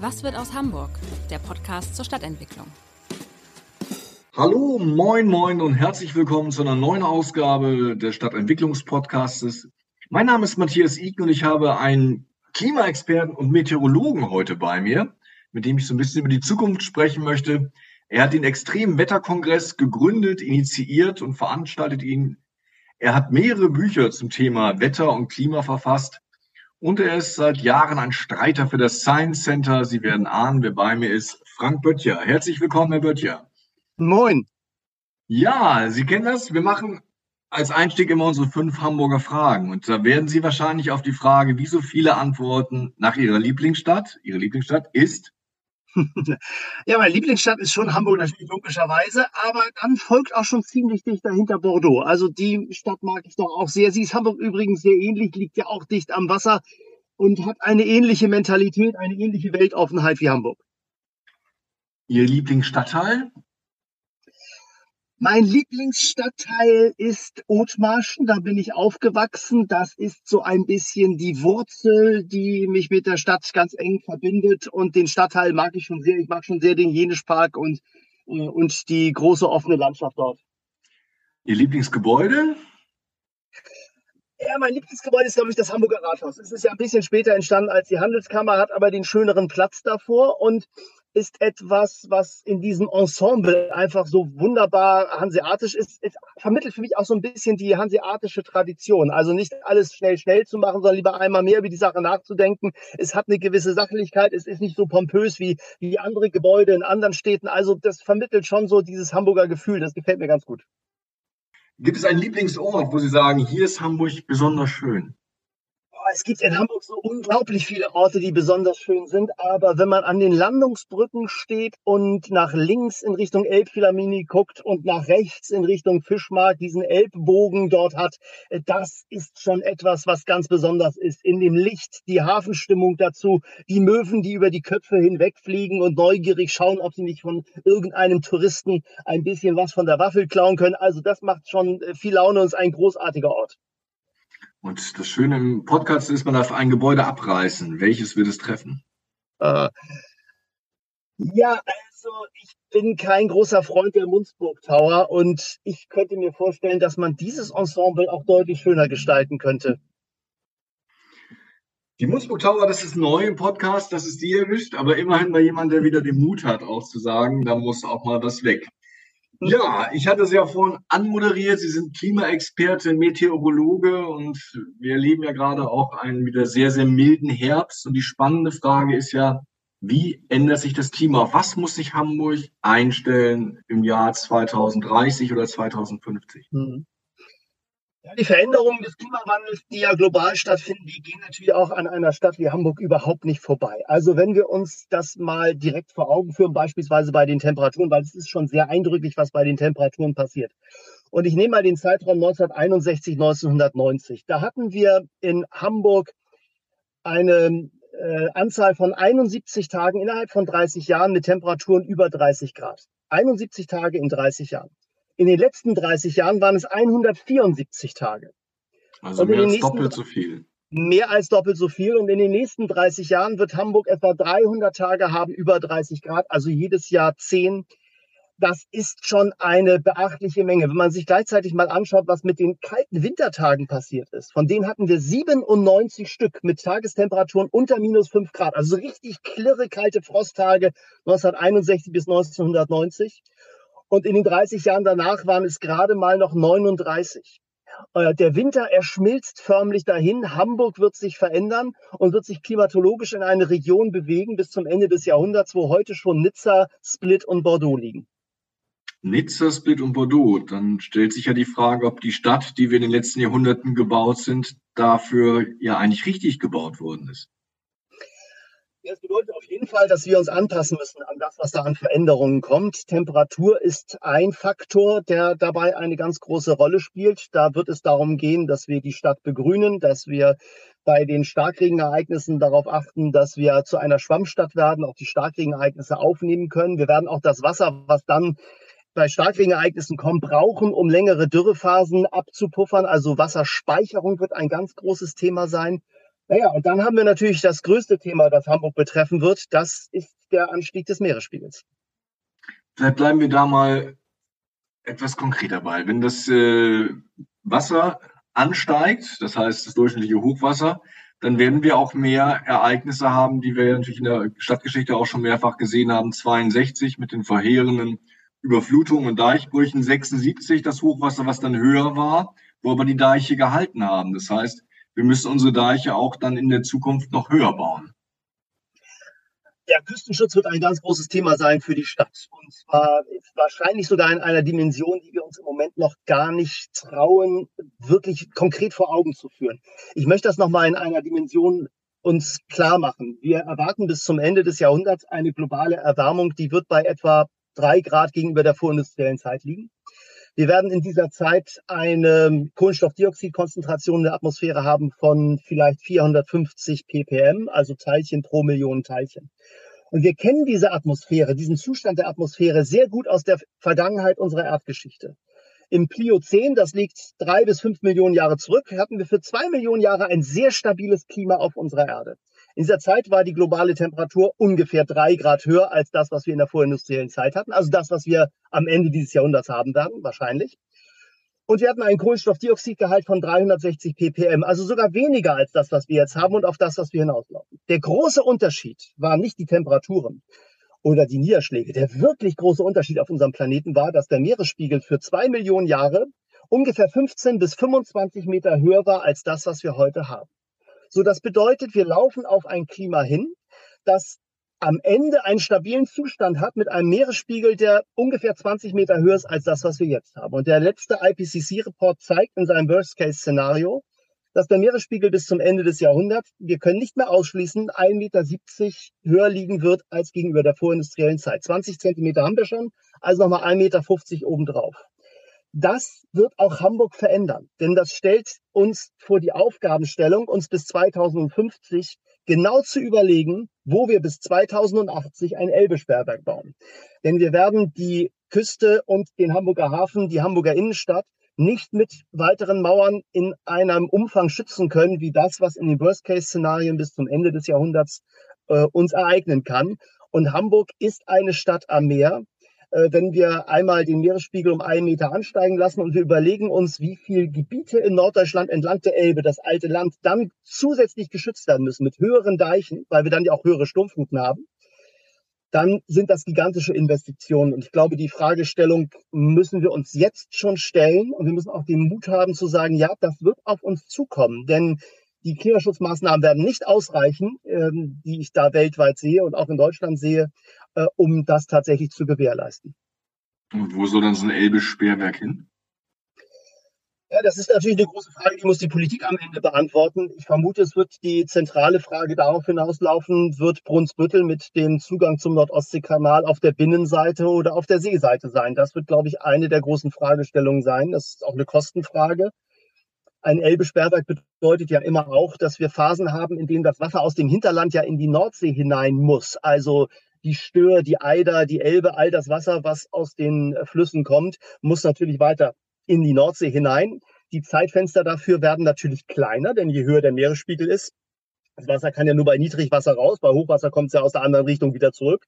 Was wird aus Hamburg? Der Podcast zur Stadtentwicklung. Hallo, moin, moin und herzlich willkommen zu einer neuen Ausgabe des Stadtentwicklungspodcastes. Mein Name ist Matthias Iken und ich habe einen Klimaexperten und Meteorologen heute bei mir, mit dem ich so ein bisschen über die Zukunft sprechen möchte. Er hat den Extremen Wetterkongress gegründet, initiiert und veranstaltet ihn. Er hat mehrere Bücher zum Thema Wetter und Klima verfasst. Und er ist seit Jahren ein Streiter für das Science Center. Sie werden ahnen, wer bei mir ist. Frank Böttcher. Herzlich willkommen, Herr Böttcher. Moin. Ja, Sie kennen das. Wir machen als Einstieg immer unsere fünf Hamburger Fragen. Und da werden Sie wahrscheinlich auf die Frage, wie so viele antworten, nach Ihrer Lieblingsstadt. Ihre Lieblingsstadt ist? ja, meine Lieblingsstadt ist schon Hamburg natürlich logischerweise, aber dann folgt auch schon ziemlich dicht dahinter Bordeaux. Also die Stadt mag ich doch auch sehr. Sie ist Hamburg übrigens sehr ähnlich, liegt ja auch dicht am Wasser und hat eine ähnliche Mentalität, eine ähnliche Weltoffenheit wie Hamburg. Ihr Lieblingsstadtteil? Mein Lieblingsstadtteil ist Othmarschen, da bin ich aufgewachsen. Das ist so ein bisschen die Wurzel, die mich mit der Stadt ganz eng verbindet. Und den Stadtteil mag ich schon sehr. Ich mag schon sehr den Jenischpark und, äh, und die große offene Landschaft dort. Ihr Lieblingsgebäude? Ja, mein Lieblingsgebäude ist, glaube ich, das Hamburger Rathaus. Es ist ja ein bisschen später entstanden als die Handelskammer, hat aber den schöneren Platz davor. Und ist etwas, was in diesem Ensemble einfach so wunderbar hanseatisch ist. Es vermittelt für mich auch so ein bisschen die hanseatische Tradition. Also nicht alles schnell, schnell zu machen, sondern lieber einmal mehr über die Sache nachzudenken. Es hat eine gewisse Sachlichkeit. Es ist nicht so pompös wie, wie andere Gebäude in anderen Städten. Also das vermittelt schon so dieses Hamburger Gefühl. Das gefällt mir ganz gut. Gibt es einen Lieblingsort, wo Sie sagen, hier ist Hamburg besonders schön? Es gibt in Hamburg so unglaublich viele Orte, die besonders schön sind. Aber wenn man an den Landungsbrücken steht und nach links in Richtung Elbphilharmonie guckt und nach rechts in Richtung Fischmarkt diesen Elbbogen dort hat, das ist schon etwas, was ganz besonders ist. In dem Licht, die Hafenstimmung dazu, die Möwen, die über die Köpfe hinwegfliegen und neugierig schauen, ob sie nicht von irgendeinem Touristen ein bisschen was von der Waffel klauen können. Also das macht schon äh, viel Laune und ist ein großartiger Ort. Und das Schöne im Podcast ist, man darf ein Gebäude abreißen. Welches wird es treffen? Äh, ja, also ich bin kein großer Freund der Munzburg Tower und ich könnte mir vorstellen, dass man dieses Ensemble auch deutlich schöner gestalten könnte. Die Munzburg Tower, das ist neu im Podcast, das ist die erwischt, aber immerhin bei jemand, der wieder den Mut hat, auch zu sagen, da muss auch mal was weg. Ja, ich hatte es ja vorhin anmoderiert. Sie sind Klimaexperte, Meteorologe und wir erleben ja gerade auch einen wieder sehr, sehr milden Herbst. Und die spannende Frage ist ja, wie ändert sich das Klima? Was muss sich Hamburg einstellen im Jahr 2030 oder 2050? Mhm. Ja, die Veränderungen des Klimawandels, die ja global stattfinden, die gehen natürlich auch an einer Stadt wie Hamburg überhaupt nicht vorbei. Also wenn wir uns das mal direkt vor Augen führen, beispielsweise bei den Temperaturen, weil es ist schon sehr eindrücklich, was bei den Temperaturen passiert. Und ich nehme mal den Zeitraum 1961, 1990. Da hatten wir in Hamburg eine äh, Anzahl von 71 Tagen innerhalb von 30 Jahren mit Temperaturen über 30 Grad. 71 Tage in 30 Jahren. In den letzten 30 Jahren waren es 174 Tage. Also mehr als doppelt so viel. Mehr als doppelt so viel. Und in den nächsten 30 Jahren wird Hamburg etwa 300 Tage haben über 30 Grad, also jedes Jahr 10. Das ist schon eine beachtliche Menge. Wenn man sich gleichzeitig mal anschaut, was mit den kalten Wintertagen passiert ist, von denen hatten wir 97 Stück mit Tagestemperaturen unter minus 5 Grad. Also richtig klirre kalte Frosttage 1961 bis 1990. Und in den 30 Jahren danach waren es gerade mal noch 39. Äh, der Winter, er schmilzt förmlich dahin. Hamburg wird sich verändern und wird sich klimatologisch in eine Region bewegen bis zum Ende des Jahrhunderts, wo heute schon Nizza, Split und Bordeaux liegen. Nizza, Split und Bordeaux, dann stellt sich ja die Frage, ob die Stadt, die wir in den letzten Jahrhunderten gebaut sind, dafür ja eigentlich richtig gebaut worden ist. Das bedeutet auf jeden Fall, dass wir uns anpassen müssen an das, was da an Veränderungen kommt. Temperatur ist ein Faktor, der dabei eine ganz große Rolle spielt. Da wird es darum gehen, dass wir die Stadt begrünen, dass wir bei den Starkregenereignissen darauf achten, dass wir zu einer Schwammstadt werden, auch die Starkregenereignisse aufnehmen können. Wir werden auch das Wasser, was dann bei Starkregenereignissen kommt, brauchen, um längere Dürrephasen abzupuffern. Also Wasserspeicherung wird ein ganz großes Thema sein. Naja, und dann haben wir natürlich das größte Thema, das Hamburg betreffen wird. Das ist der Anstieg des Meeresspiegels. Vielleicht bleiben wir da mal etwas konkreter bei. Wenn das äh, Wasser ansteigt, das heißt das durchschnittliche Hochwasser, dann werden wir auch mehr Ereignisse haben, die wir natürlich in der Stadtgeschichte auch schon mehrfach gesehen haben. 62 mit den verheerenden Überflutungen und Deichbrüchen, 76 das Hochwasser, was dann höher war, wo aber die Deiche gehalten haben. Das heißt, wir müssen unsere Deiche auch dann in der Zukunft noch höher bauen. Der Küstenschutz wird ein ganz großes Thema sein für die Stadt. Und zwar wahrscheinlich sogar in einer Dimension, die wir uns im Moment noch gar nicht trauen, wirklich konkret vor Augen zu führen. Ich möchte das nochmal in einer Dimension uns klar machen. Wir erwarten bis zum Ende des Jahrhunderts eine globale Erwärmung, die wird bei etwa drei Grad gegenüber der vorindustriellen Zeit liegen. Wir werden in dieser Zeit eine Kohlenstoffdioxidkonzentration in der Atmosphäre haben von vielleicht 450 ppm, also Teilchen pro Million Teilchen. Und wir kennen diese Atmosphäre, diesen Zustand der Atmosphäre sehr gut aus der Vergangenheit unserer Erdgeschichte. Im Pliozän, das liegt drei bis fünf Millionen Jahre zurück, hatten wir für zwei Millionen Jahre ein sehr stabiles Klima auf unserer Erde. In dieser Zeit war die globale Temperatur ungefähr drei Grad höher als das, was wir in der vorindustriellen Zeit hatten. Also das, was wir am Ende dieses Jahrhunderts haben werden, wahrscheinlich. Und wir hatten einen Kohlenstoffdioxidgehalt von 360 ppm, also sogar weniger als das, was wir jetzt haben und auf das, was wir hinauslaufen. Der große Unterschied war nicht die Temperaturen oder die Niederschläge. Der wirklich große Unterschied auf unserem Planeten war, dass der Meeresspiegel für zwei Millionen Jahre ungefähr 15 bis 25 Meter höher war als das, was wir heute haben. So, das bedeutet, wir laufen auf ein Klima hin, das am Ende einen stabilen Zustand hat mit einem Meeresspiegel, der ungefähr 20 Meter höher ist als das, was wir jetzt haben. Und der letzte IPCC-Report zeigt in seinem Worst-Case-Szenario, dass der Meeresspiegel bis zum Ende des Jahrhunderts, wir können nicht mehr ausschließen, 1,70 Meter höher liegen wird als gegenüber der vorindustriellen Zeit. 20 Zentimeter haben wir schon, also nochmal 1,50 Meter obendrauf. Das wird auch Hamburg verändern, denn das stellt uns vor die Aufgabenstellung, uns bis 2050 genau zu überlegen, wo wir bis 2080 ein Elbe-Sperrwerk bauen. Denn wir werden die Küste und den Hamburger Hafen, die Hamburger Innenstadt nicht mit weiteren Mauern in einem Umfang schützen können, wie das, was in den Worst-Case-Szenarien bis zum Ende des Jahrhunderts äh, uns ereignen kann. Und Hamburg ist eine Stadt am Meer. Äh, wenn wir einmal den Meeresspiegel um einen Meter ansteigen lassen und wir überlegen uns, wie viele Gebiete in Norddeutschland entlang der Elbe, das alte Land, dann zusätzlich geschützt werden müssen mit höheren Deichen, weil wir dann ja auch höhere Sturmfluten haben, dann sind das gigantische Investitionen. Und ich glaube, die Fragestellung müssen wir uns jetzt schon stellen und wir müssen auch den Mut haben zu sagen, ja, das wird auf uns zukommen. Denn die Klimaschutzmaßnahmen werden nicht ausreichen, ähm, die ich da weltweit sehe und auch in Deutschland sehe, äh, um das tatsächlich zu gewährleisten. Und wo soll dann so ein Elbe-Sperrwerk hin? Ja, das ist natürlich eine große Frage, die muss die Politik am Ende beantworten. Ich vermute, es wird die zentrale Frage darauf hinauslaufen, wird Brunsbüttel mit dem Zugang zum Nordostseekanal auf der Binnenseite oder auf der Seeseite sein? Das wird, glaube ich, eine der großen Fragestellungen sein. Das ist auch eine Kostenfrage. Ein Elbe-Sperrwerk bedeutet ja immer auch, dass wir Phasen haben, in denen das Wasser aus dem Hinterland ja in die Nordsee hinein muss. Also die Stör, die Eider, die Elbe, all das Wasser, was aus den äh, Flüssen kommt, muss natürlich weiter in die Nordsee hinein. Die Zeitfenster dafür werden natürlich kleiner, denn je höher der Meeresspiegel ist, das Wasser kann ja nur bei Niedrigwasser raus, bei Hochwasser kommt es ja aus der anderen Richtung wieder zurück.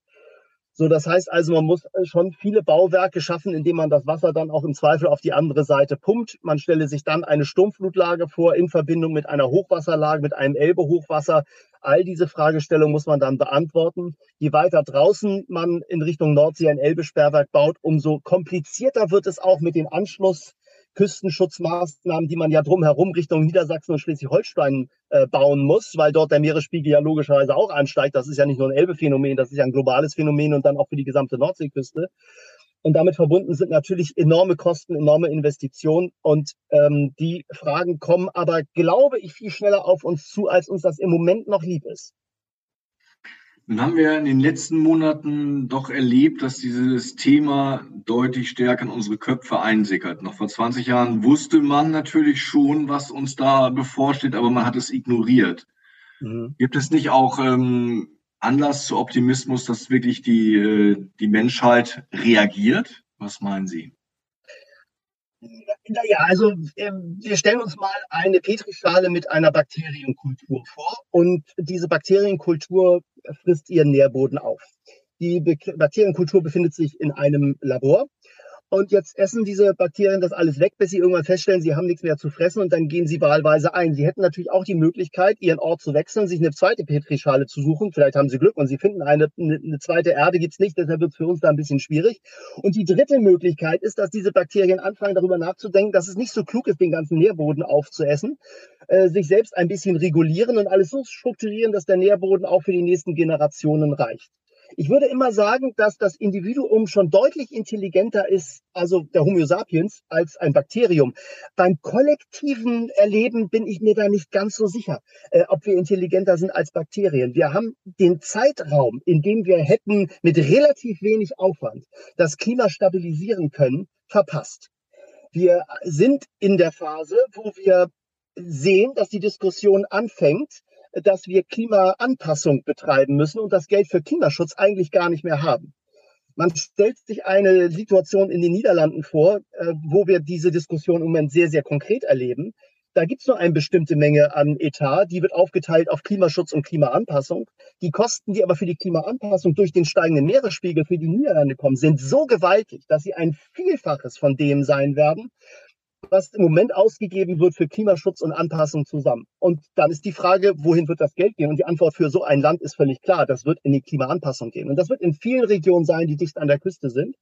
So, das heißt also, man muss äh, schon viele Bauwerke schaffen, indem man das Wasser dann auch im Zweifel auf die andere Seite pumpt. Man stelle sich dann eine Sturmflutlage vor in Verbindung mit einer Hochwasserlage, mit einem Elbe-Hochwasser. All diese Fragestellungen muss man dann beantworten. Je weiter draußen man in Richtung Nordsee ein Elbe-Sperrwerk baut, umso komplizierter wird es auch mit den Anschluss Küstenschutzmaßnahmen, die man ja drumherum Richtung Niedersachsen und Schleswig-Holstein äh, bauen muss, weil dort der Meeresspiegel ja logischerweise auch ansteigt. Das ist ja nicht nur ein Elbe-Phänomen, das ist ja ein globales Phänomen und dann auch für die gesamte Nordseeküste. Und damit verbunden sind natürlich enorme Kosten, enorme Investitionen. Und ähm, die Fragen kommen aber, glaube ich, viel schneller auf uns zu, als uns das im Moment noch lieb ist. Nun haben wir in den letzten Monaten doch erlebt, dass dieses Thema deutlich stärker in unsere Köpfe einsickert. Noch vor 20 Jahren wusste man natürlich schon, was uns da bevorsteht, aber man hat es ignoriert. Mhm. Gibt es nicht auch ähm, Anlass zu Optimismus, dass wirklich die, äh, die Menschheit reagiert? Was meinen Sie? Naja, also ähm, wir stellen uns mal eine Petrischale mit einer Bakterienkultur vor und diese Bakterienkultur frisst ihren Nährboden auf. Die Bakterienkultur befindet sich in einem Labor und jetzt essen diese Bakterien das alles weg, bis sie irgendwann feststellen, sie haben nichts mehr zu fressen und dann gehen sie wahlweise ein. Sie hätten natürlich auch die Möglichkeit, ihren Ort zu wechseln, sich eine zweite Petrischale zu suchen. Vielleicht haben sie Glück und sie finden eine, eine zweite Erde gibt's nicht, deshalb wird es für uns da ein bisschen schwierig. Und die dritte Möglichkeit ist, dass diese Bakterien anfangen, darüber nachzudenken, dass es nicht so klug ist, den ganzen Nährboden aufzuessen, äh, sich selbst ein bisschen regulieren und alles so strukturieren, dass der Nährboden auch für die nächsten Generationen reicht. Ich würde immer sagen, dass das Individuum schon deutlich intelligenter ist, also der Homo sapiens, als ein Bakterium. Beim kollektiven Erleben bin ich mir da nicht ganz so sicher, äh, ob wir intelligenter sind als Bakterien. Wir haben den Zeitraum, in dem wir hätten mit relativ wenig Aufwand das Klima stabilisieren können, verpasst. Wir sind in der Phase, wo wir sehen, dass die Diskussion anfängt, dass wir Klimaanpassung betreiben müssen und das Geld für Klimaschutz eigentlich gar nicht mehr haben. Man stellt sich eine Situation in den Niederlanden vor, äh, wo wir diese Diskussion im Moment sehr, sehr konkret erleben. Da gibt es nur eine bestimmte Menge an Etat, die wird aufgeteilt auf Klimaschutz und Klimaanpassung. Die Kosten, die aber für die Klimaanpassung durch den steigenden Meeresspiegel für die Niederlande kommen, sind so gewaltig, dass sie ein Vielfaches von dem sein werden, was im Moment ausgegeben wird für Klimaschutz und Anpassung zusammen. Und dann ist die Frage, wohin wird das Geld gehen? Und die Antwort für so ein Land ist völlig klar. Das wird in die Klimaanpassung gehen. Und das wird in vielen Regionen sein, die dicht an der Küste sind.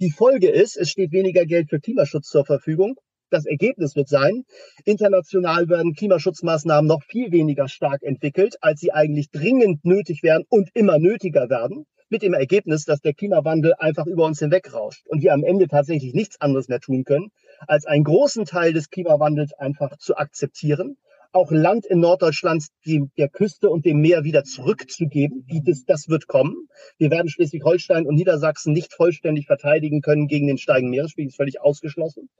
Die Folge ist, es steht weniger Geld für Klimaschutz zur Verfügung. Das Ergebnis wird sein, international werden Klimaschutzmaßnahmen noch viel weniger stark entwickelt, als sie eigentlich dringend nötig wären und immer nötiger werden mit dem Ergebnis, dass der Klimawandel einfach über uns hinwegrauscht und wir am Ende tatsächlich nichts anderes mehr tun können, als einen großen Teil des Klimawandels einfach zu akzeptieren, auch Land in Norddeutschland die, der Küste und dem Meer wieder zurückzugeben. Das, das wird kommen. Wir werden Schleswig-Holstein und Niedersachsen nicht vollständig verteidigen können gegen den steigenden Meeresspiegel, ist völlig ausgeschlossen.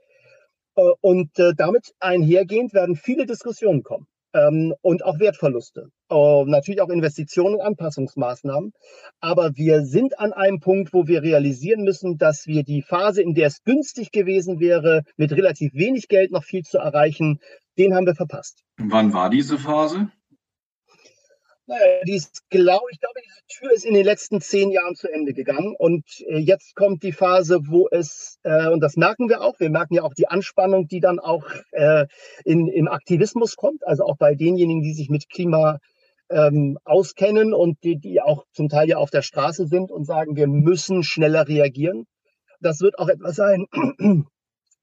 Äh, und äh, damit einhergehend werden viele Diskussionen kommen ähm, und auch Wertverluste. Uh, natürlich auch Investitionen und Anpassungsmaßnahmen. Aber wir sind an einem Punkt, wo wir realisieren müssen, dass wir die Phase, in der es günstig gewesen wäre, mit relativ wenig Geld noch viel zu erreichen, den haben wir verpasst. Wann war diese Phase? Naja, die ist, glaube ich, glaube, diese Tür ist in den letzten zehn Jahren zu Ende gegangen. Und äh, jetzt kommt die Phase, wo es, äh, und das merken wir auch, wir merken ja auch die Anspannung, die dann auch äh, in, im Aktivismus kommt, also auch bei denjenigen, die sich mit Klima ähm, auskennen und die, die auch zum Teil ja auf der Straße sind und sagen, wir müssen schneller reagieren. Das wird auch etwas sein,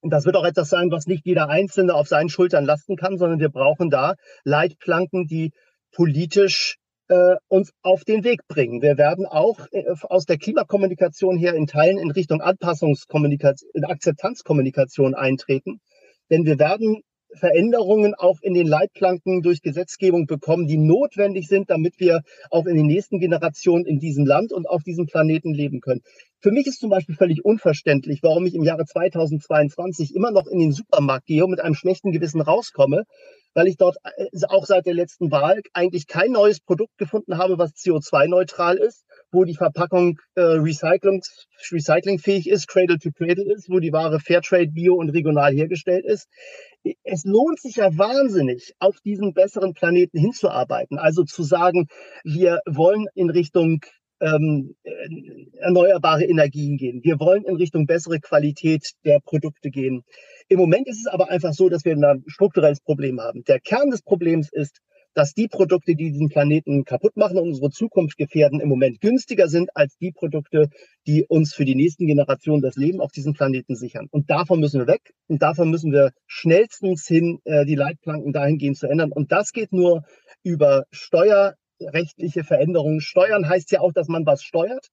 das wird auch etwas sein, was nicht jeder Einzelne auf seinen Schultern lasten kann, sondern wir brauchen da Leitplanken, die politisch äh, uns auf den Weg bringen. Wir werden auch äh, aus der Klimakommunikation her in Teilen in Richtung Anpassungskommunikation, in Akzeptanzkommunikation eintreten. Denn wir werden Veränderungen auch in den Leitplanken durch Gesetzgebung bekommen, die notwendig sind, damit wir auch in den nächsten Generationen in diesem Land und auf diesem Planeten leben können. Für mich ist zum Beispiel völlig unverständlich, warum ich im Jahre 2022 immer noch in den Supermarkt gehe und mit einem schlechten Gewissen rauskomme, weil ich dort äh, auch seit der letzten Wahl eigentlich kein neues Produkt gefunden habe, was CO2-neutral ist, wo die Verpackung äh, recyclingfähig ist, Cradle to Cradle ist, wo die Ware Fairtrade, Bio und regional hergestellt ist. Es lohnt sich ja wahnsinnig, auf diesen besseren Planeten hinzuarbeiten. Also zu sagen, wir wollen in Richtung ähm, erneuerbare Energien gehen. Wir wollen in Richtung bessere Qualität der Produkte gehen. Im Moment ist es aber einfach so, dass wir ein strukturelles Problem haben. Der Kern des Problems ist, dass die Produkte, die diesen Planeten kaputt machen und unsere Zukunft gefährden, im Moment günstiger sind als die Produkte, die uns für die nächsten Generationen das Leben auf diesem Planeten sichern. Und davon müssen wir weg und davon müssen wir schnellstens hin, äh, die Leitplanken dahingehend zu ändern. Und das geht nur über steuerrechtliche Veränderungen. Steuern heißt ja auch, dass man was steuert.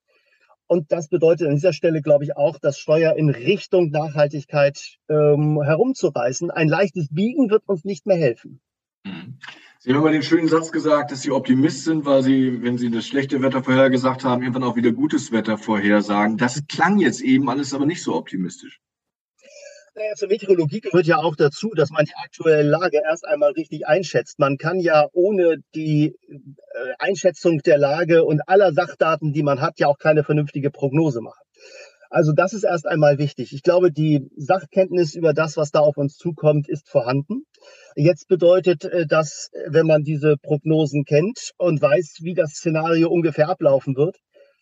Und das bedeutet an dieser Stelle, glaube ich, auch, das Steuer in Richtung Nachhaltigkeit ähm, herumzureißen. Ein leichtes Biegen wird uns nicht mehr helfen. Mhm. Sie haben mal den schönen Satz gesagt, dass Sie Optimist sind, weil Sie, wenn Sie das schlechte Wetter vorhergesagt haben, irgendwann auch wieder gutes Wetter vorhersagen. Das klang jetzt eben alles aber nicht so optimistisch. Naja, zur Meteorologie gehört ja auch dazu, dass man die aktuelle Lage erst einmal richtig einschätzt. Man kann ja ohne die äh, Einschätzung der Lage und aller Sachdaten, die man hat, ja auch keine vernünftige Prognose machen. Also das ist erst einmal wichtig. Ich glaube, die Sachkenntnis über das, was da auf uns zukommt, ist vorhanden. Jetzt bedeutet äh, das, wenn man diese Prognosen kennt und weiß, wie das Szenario ungefähr ablaufen wird,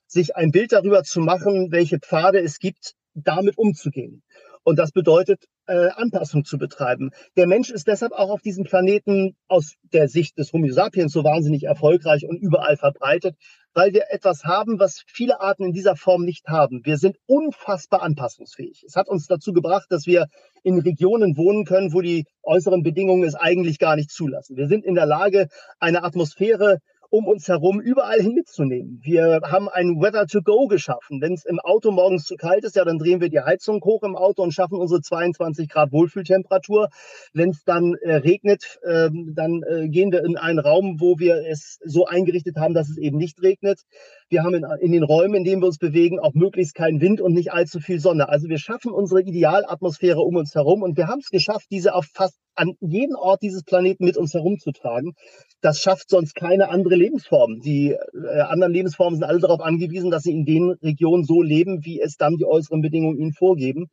sich ein Bild darüber zu machen, welche Pfade es gibt, damit umzugehen. Und das bedeutet, äh, Anpassung zu betreiben. Der Mensch ist deshalb auch auf diesem Planeten aus der Sicht des Homo sapiens so wahnsinnig erfolgreich und überall verbreitet, weil wir etwas haben, was viele Arten in dieser Form nicht haben. Wir sind unfassbar anpassungsfähig. Es hat uns dazu gebracht, dass wir in Regionen wohnen können, wo die äußeren Bedingungen es eigentlich gar nicht zulassen. Wir sind in der Lage, eine Atmosphäre um uns herum überall hin mitzunehmen. Wir haben ein Weather to Go geschaffen. Wenn es im Auto morgens zu kalt ist, ja, dann drehen wir die Heizung hoch im Auto und schaffen unsere 22 Grad Wohlfühltemperatur. Wenn es dann äh, regnet, äh, dann äh, gehen wir in einen Raum, wo wir es so eingerichtet haben, dass es eben nicht regnet. Wir haben in, in den Räumen, in denen wir uns bewegen, auch möglichst keinen Wind und nicht allzu viel Sonne. Also wir schaffen unsere Idealatmosphäre um uns herum und wir haben es geschafft, diese auf fast an jeden Ort dieses Planeten mit uns herumzutragen. Das schafft sonst keine andere Lebensform. Die äh, anderen Lebensformen sind alle darauf angewiesen, dass sie in den Regionen so leben, wie es dann die äußeren Bedingungen ihnen vorgeben.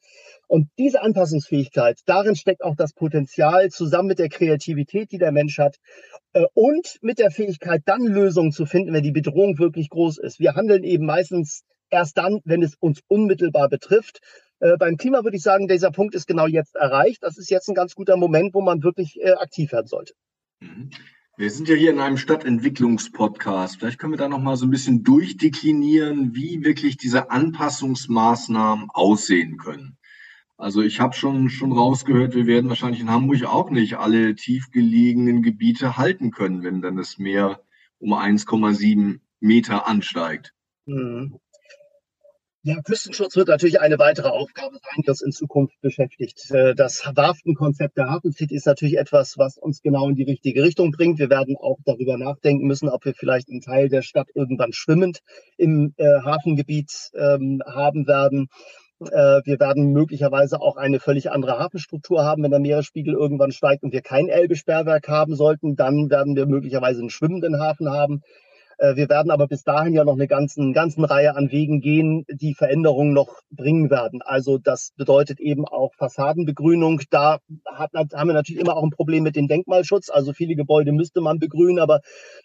Und diese Anpassungsfähigkeit, darin steckt auch das Potenzial zusammen mit der Kreativität, die der Mensch hat und mit der Fähigkeit, dann Lösungen zu finden, wenn die Bedrohung wirklich groß ist. Wir handeln eben meistens erst dann, wenn es uns unmittelbar betrifft. Äh, beim Klima würde ich sagen, dieser Punkt ist genau jetzt erreicht. Das ist jetzt ein ganz guter Moment, wo man wirklich äh, aktiv werden sollte. Mhm. Wir sind ja hier in einem Stadtentwicklungspodcast. Vielleicht können wir da noch mal so ein bisschen durchdeklinieren, wie wirklich diese Anpassungsmaßnahmen aussehen können. Also ich habe schon schon rausgehört, wir werden wahrscheinlich in Hamburg auch nicht alle tiefgelegenen Gebiete halten können, wenn dann das Meer um 1,7 Meter ansteigt. Mhm. Ja, Küstenschutz wird natürlich eine weitere Aufgabe sein, die uns in Zukunft beschäftigt. Äh, das Warftenkonzept der Hafen City ist natürlich etwas, was uns genau in die richtige Richtung bringt. Wir werden auch darüber nachdenken müssen, ob wir vielleicht einen Teil der Stadt irgendwann schwimmend im äh, Hafengebiet ähm, haben werden. Äh, wir werden möglicherweise auch eine völlig andere Hafenstruktur haben, wenn der Meeresspiegel irgendwann steigt und wir kein Elbe-Sperrwerk haben sollten. Dann werden wir möglicherweise einen schwimmenden Hafen haben. Äh, wir werden aber bis dahin ja noch eine ganzen, ganzen Reihe an Wegen gehen, die Veränderungen noch bringen werden. Also das bedeutet eben auch Fassadenbegrünung. Da hat, haben wir natürlich immer auch ein Problem mit dem Denkmalschutz. Also viele Gebäude müsste man begrünen, aber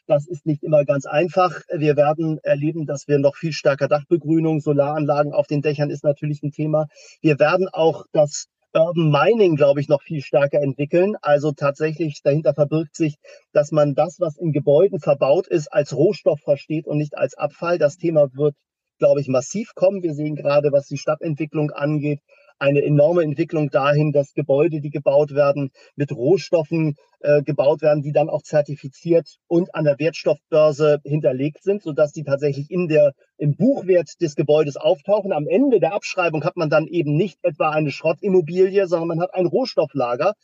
das ist nicht immer ganz einfach. Wir werden erleben, dass wir noch viel stärker Dachbegrünung, Solaranlagen auf den Dächern ist natürlich ein Thema. Wir werden auch das Urban Mining, glaube ich, noch viel stärker entwickeln. Also tatsächlich dahinter verbirgt sich, dass man das, was in Gebäuden verbaut ist, als Rohstoff versteht und nicht als Abfall. Das Thema wird, glaube ich, massiv kommen. Wir sehen gerade, was die Stadtentwicklung angeht, eine enorme Entwicklung dahin, dass Gebäude, die gebaut werden, mit Rohstoffen äh, gebaut werden, die dann auch zertifiziert und an der Wertstoffbörse hinterlegt sind, sodass die tatsächlich in der, im Buchwert des Gebäudes auftauchen. Am Ende der Abschreibung hat man dann eben nicht etwa eine Schrottimmobilie, sondern man hat ein Rohstofflager.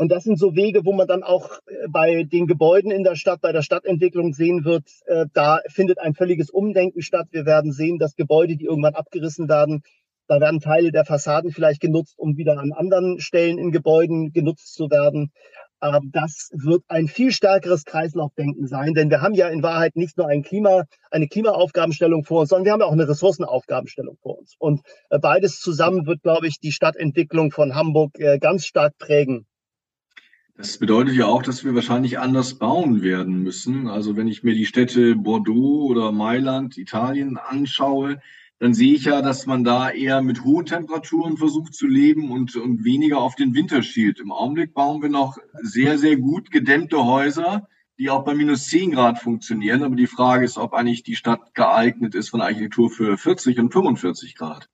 Und das sind so Wege, wo man dann auch äh, bei den Gebäuden in der Stadt, bei der Stadtentwicklung sehen wird, äh, da findet ein völliges Umdenken statt. Wir werden sehen, dass Gebäude, die irgendwann abgerissen werden, da werden Teile der Fassaden vielleicht genutzt, um wieder an anderen Stellen in Gebäuden genutzt zu werden. Das wird ein viel stärkeres Kreislaufdenken sein, denn wir haben ja in Wahrheit nicht nur ein Klima, eine Klimaaufgabenstellung vor uns, sondern wir haben auch eine Ressourcenaufgabenstellung vor uns. Und äh, beides zusammen wird, glaube ich, die Stadtentwicklung von Hamburg äh, ganz stark prägen. Das bedeutet ja auch, dass wir wahrscheinlich anders bauen werden müssen. Also wenn ich mir die Städte Bordeaux oder Mailand, Italien anschaue, dann sehe ich ja, dass man da eher mit hohen Temperaturen versucht zu leben und, und weniger auf den Winter schielt. Im Augenblick bauen wir noch sehr, sehr gut gedämmte Häuser, die auch bei minus 10 Grad funktionieren. Aber die Frage ist, ob eigentlich die Stadt geeignet ist von Architektur für 40 und 45 Grad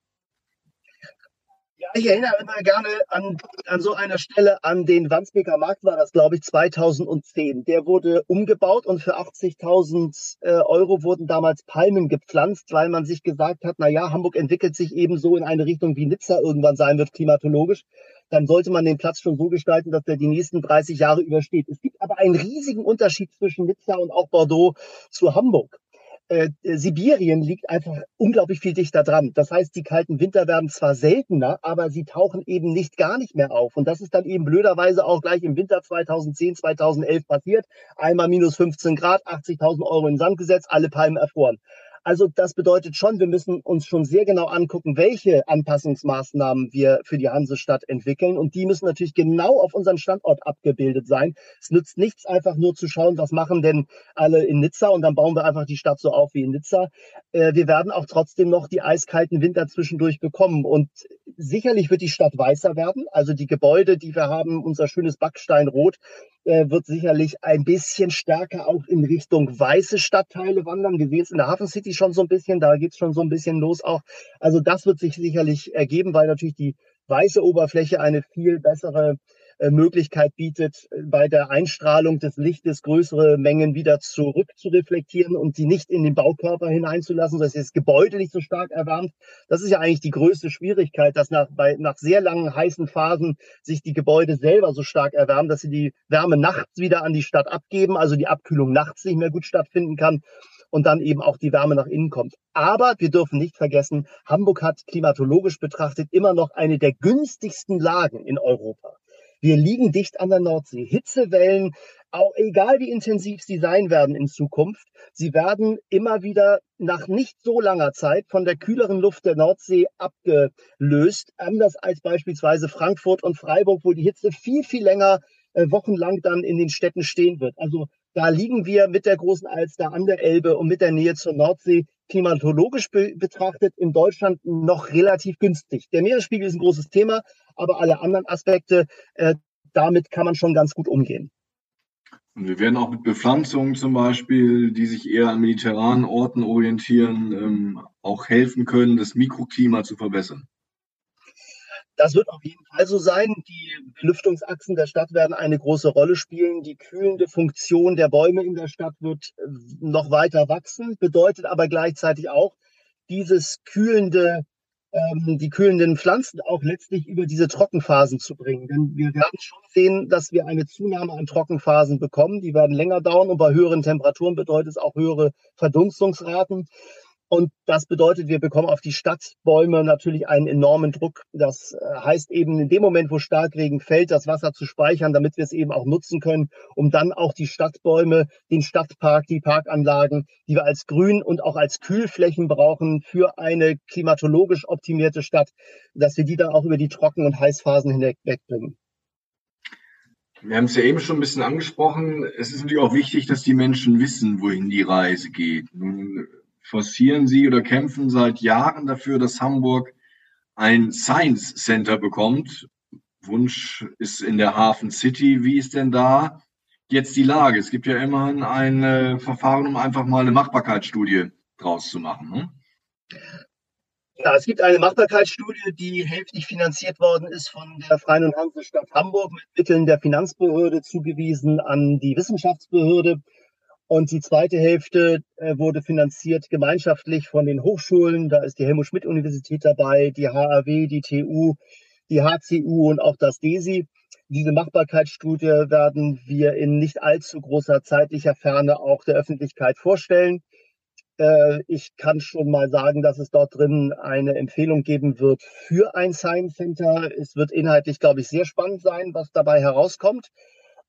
Ich erinnere immer gerne an, an so einer Stelle an den Wandsbeker Markt, war das, glaube ich, 2010. Der wurde umgebaut und für 80.000 äh, Euro wurden damals Palmen gepflanzt, weil man sich gesagt hat, na ja, Hamburg entwickelt sich eben so in eine Richtung, wie Nizza irgendwann sein wird, klimatologisch. Dann sollte man den Platz schon so gestalten, dass er die nächsten 30 Jahre übersteht. Es gibt aber einen riesigen Unterschied zwischen Nizza und auch Bordeaux zu Hamburg äh, Sibirien liegt einfach unglaublich viel dichter dran. Das heißt, die kalten Winter werden zwar seltener, aber sie tauchen eben nicht gar nicht mehr auf. Und das ist dann eben blöderweise auch gleich im Winter 2010, 2011 passiert. Einmal minus 15 Grad, 80.000 Euro in den Sand gesetzt, alle Palmen erfroren. Also das bedeutet schon, wir müssen uns schon sehr genau angucken, welche Anpassungsmaßnahmen wir für die Hansestadt entwickeln. Und die müssen natürlich genau auf unseren Standort abgebildet sein. Es nützt nichts, einfach nur zu schauen, was machen denn alle in Nizza und dann bauen wir einfach die Stadt so auf wie in Nizza. Äh, wir werden auch trotzdem noch die eiskalten Winter zwischendurch bekommen. Und sicherlich wird die Stadt weißer werden. Also die Gebäude, die wir haben, unser schönes Backsteinrot, äh, wird sicherlich ein bisschen stärker auch in Richtung weiße Stadtteile wandern. Wir sehen es in der Hafen City schon so ein bisschen, da geht es schon so ein bisschen los auch. Also das wird sich sicherlich ergeben, weil natürlich die weiße Oberfläche eine viel bessere Möglichkeit bietet, äh, bei der Einstrahlung des Lichtes größere Mengen wieder zurück zu reflektieren und die nicht in den Baukörper hineinzulassen, dass das Gebäude nicht so stark erwärmt. Das ist ja eigentlich die größte Schwierigkeit, dass nach, bei, nach sehr langen heißen Phasen sich die Gebäude selber so stark erwärmen, dass sie die Wärme nachts wieder an die Stadt abgeben, also die Abkühlung nachts nicht mehr gut stattfinden kann und dann eben auch die Wärme nach innen kommt. Aber wir dürfen nicht vergessen, Hamburg hat klimatologisch betrachtet immer noch eine der günstigsten Lagen in Europa. Wir liegen dicht an der Nordsee. Hitzewellen, auch egal wie intensiv sie sein werden in Zukunft, sie werden immer wieder nach nicht so langer Zeit von der kühleren Luft der Nordsee abgelöst, anders als beispielsweise Frankfurt und Freiburg, wo die Hitze viel, viel länger äh, wochenlang dann in den Städten stehen wird. Also da liegen wir mit der großen Alster an der Elbe und mit der Nähe zur Nordsee klimatologisch be betrachtet in Deutschland noch relativ günstig. Der Meeresspiegel ist ein großes Thema, aber alle anderen Aspekte, äh, damit kann man schon ganz gut umgehen. Und wir werden auch mit Bepflanzungen zum Beispiel, die sich eher an mediterranen Orten orientieren, ähm, auch helfen können, das Mikroklima zu verbessern. Das wird auf jeden Fall so sein. Die Belüftungsachsen der Stadt werden eine große Rolle spielen. Die kühlende Funktion der Bäume in der Stadt wird äh, noch weiter wachsen, bedeutet aber gleichzeitig auch, dieses kühlende, ähm, die kühlenden Pflanzen auch letztlich über diese Trockenphasen zu bringen. Denn wir werden schon sehen, dass wir eine Zunahme an Trockenphasen bekommen. Die werden länger dauern und bei höheren Temperaturen bedeutet es auch höhere Verdunstungsraten. Und das bedeutet, wir bekommen auf die Stadtbäume natürlich einen enormen Druck. Das äh, heißt eben, in dem Moment, wo Starkregen fällt, das Wasser zu speichern, damit wir es eben auch nutzen können, um dann auch die Stadtbäume, den Stadtpark, die Parkanlagen, die wir als Grün und auch als Kühlflächen brauchen für eine klimatologisch optimierte Stadt, dass wir die dann auch über die Trocken- und Heißphasen hinweg wegbringen. Wir haben es ja eben schon ein bisschen angesprochen. Es ist natürlich auch wichtig, dass die Menschen wissen, wohin die Reise geht. Nun forcieren Sie oder kämpfen seit Jahren dafür, dass Hamburg ein Science Center bekommt. Wunsch ist in der Hafen City. Wie ist denn da jetzt die Lage? Es gibt ja immerhin ein äh, Verfahren, um einfach mal eine Machbarkeitsstudie draus zu machen. Ne? Ja, es gibt eine Machbarkeitsstudie, die hälftig finanziert worden ist von der Freien und Hansestadt Hamburg mit Mitteln der Finanzbehörde zugewiesen an die Wissenschaftsbehörde. Und die zweite Hälfte äh, wurde finanziert gemeinschaftlich von den Hochschulen. Da ist die Helmut-Schmidt-Universität dabei, die HAW, die TU, die HCU und auch das DESI. Diese Machbarkeitsstudie werden wir in nicht allzu großer zeitlicher Ferne auch der Öffentlichkeit vorstellen. Äh, ich kann schon mal sagen, dass es dort drin eine Empfehlung geben wird für ein Science Center. Es wird inhaltlich, glaube ich, sehr spannend sein, was dabei herauskommt.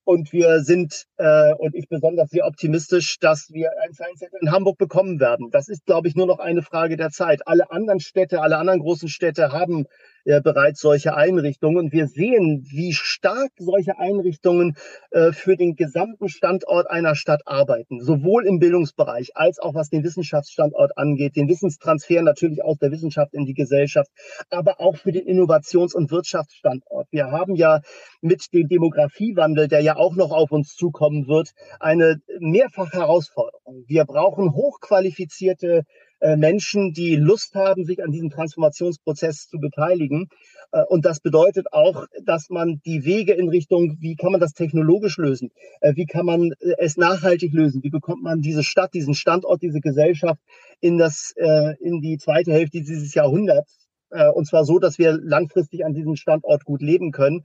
Und wir sind, äh, und ich besonders sehr optimistisch, dass wir ein Science Center in Hamburg bekommen werden. Das ist, glaube ich, nur noch eine Frage der Zeit. Alle anderen Städte, alle anderen großen Städte haben äh, bereits solche Einrichtungen. Und wir sehen, wie stark solche Einrichtungen äh, für den gesamten Standort einer Stadt arbeiten, sowohl im Bildungsbereich als auch was den Wissenschaftsstandort angeht, den Wissenstransfer natürlich aus der Wissenschaft in die Gesellschaft, aber auch für den Innovations- und Wirtschaftsstandort. Wir haben ja mit dem Demografiewandel, der ja auch noch auf uns zukommen wird, eine mehrfach Herausforderung. Wir brauchen hochqualifizierte Menschen, die Lust haben, sich an diesem Transformationsprozess zu beteiligen. Äh, und das bedeutet auch, dass man die Wege in Richtung, wie kann man das technologisch lösen? Äh, wie kann man äh, es nachhaltig lösen? Wie bekommt man diese Stadt, diesen Standort, diese Gesellschaft in das, in die zweite Hälfte dieses Jahrhunderts? Und zwar so, dass wir langfristig an diesem Standort gut leben können.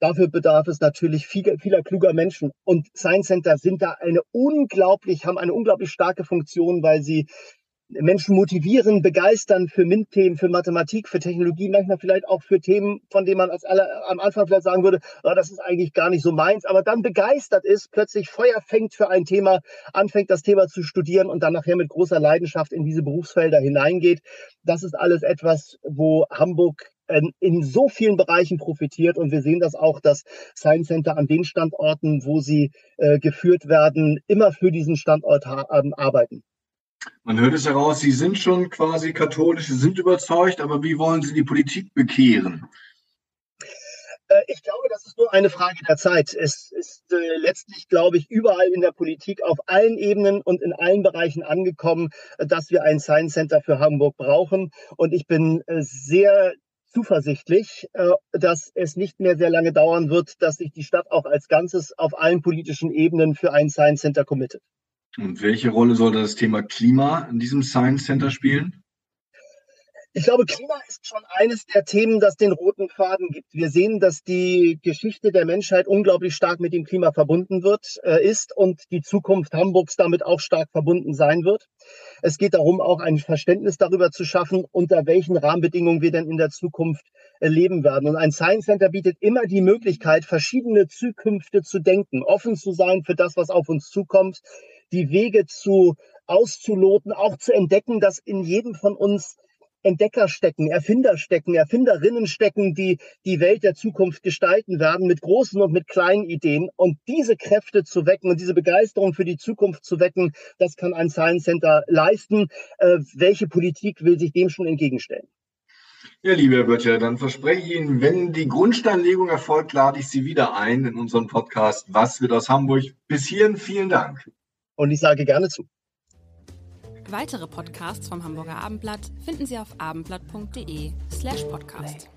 Dafür bedarf es natürlich vieler, vieler kluger Menschen. Und Science Center sind da eine unglaublich, haben eine unglaublich starke Funktion, weil sie Menschen motivieren, begeistern für MINT-Themen, für Mathematik, für Technologie, manchmal vielleicht auch für Themen, von denen man als aller, am Anfang vielleicht sagen würde, oh, das ist eigentlich gar nicht so meins, aber dann begeistert ist, plötzlich Feuer fängt für ein Thema, anfängt das Thema zu studieren und dann nachher mit großer Leidenschaft in diese Berufsfelder hineingeht. Das ist alles etwas, wo Hamburg in so vielen Bereichen profitiert und wir sehen das auch, dass Science Center an den Standorten, wo sie äh, geführt werden, immer für diesen Standort ähm, arbeiten. Man hört es heraus, Sie sind schon quasi katholisch, Sie sind überzeugt, aber wie wollen Sie die Politik bekehren? Äh, ich glaube, das ist nur eine Frage der Zeit. Es ist äh, letztlich, glaube ich, überall in der Politik auf allen Ebenen und in allen Bereichen angekommen, äh, dass wir ein Science Center für Hamburg brauchen. Und ich bin sehr zuversichtlich, dass es nicht mehr sehr lange dauern wird, dass sich die Stadt auch als Ganzes auf allen politischen Ebenen für ein Science Center committet. Und welche Rolle soll das Thema Klima in diesem Science Center spielen? Ich glaube, Klima ist schon eines der Themen, das den roten Faden gibt. Wir sehen, dass die Geschichte der Menschheit unglaublich stark mit dem Klima verbunden wird, äh, ist und die Zukunft Hamburgs damit auch stark verbunden sein wird. Es geht darum, auch ein Verständnis darüber zu schaffen, unter welchen Rahmenbedingungen wir denn in der Zukunft äh, leben werden. Und ein Science Center bietet immer die Möglichkeit, verschiedene Zukünfte zu denken, offen zu sein für das, was auf uns zukommt, die Wege zu auszuloten, auch zu entdecken, dass in jedem von uns Entdecker stecken, Erfinder stecken, Erfinderinnen stecken, die die Welt der Zukunft gestalten werden mit großen und mit kleinen Ideen. Und diese Kräfte zu wecken und diese Begeisterung für die Zukunft zu wecken, das kann ein Science Center leisten. Äh, welche Politik will sich dem schon entgegenstellen? Ja, lieber Herr Böttcher, dann verspreche ich Ihnen, wenn die Grundsteinlegung erfolgt, lade ich Sie wieder ein in unseren Podcast Was wird aus Hamburg? Bis hierhin vielen Dank. Und ich sage gerne zu. Weitere Podcasts vom Hamburger Abendblatt finden Sie auf abendblatt.de slash podcast.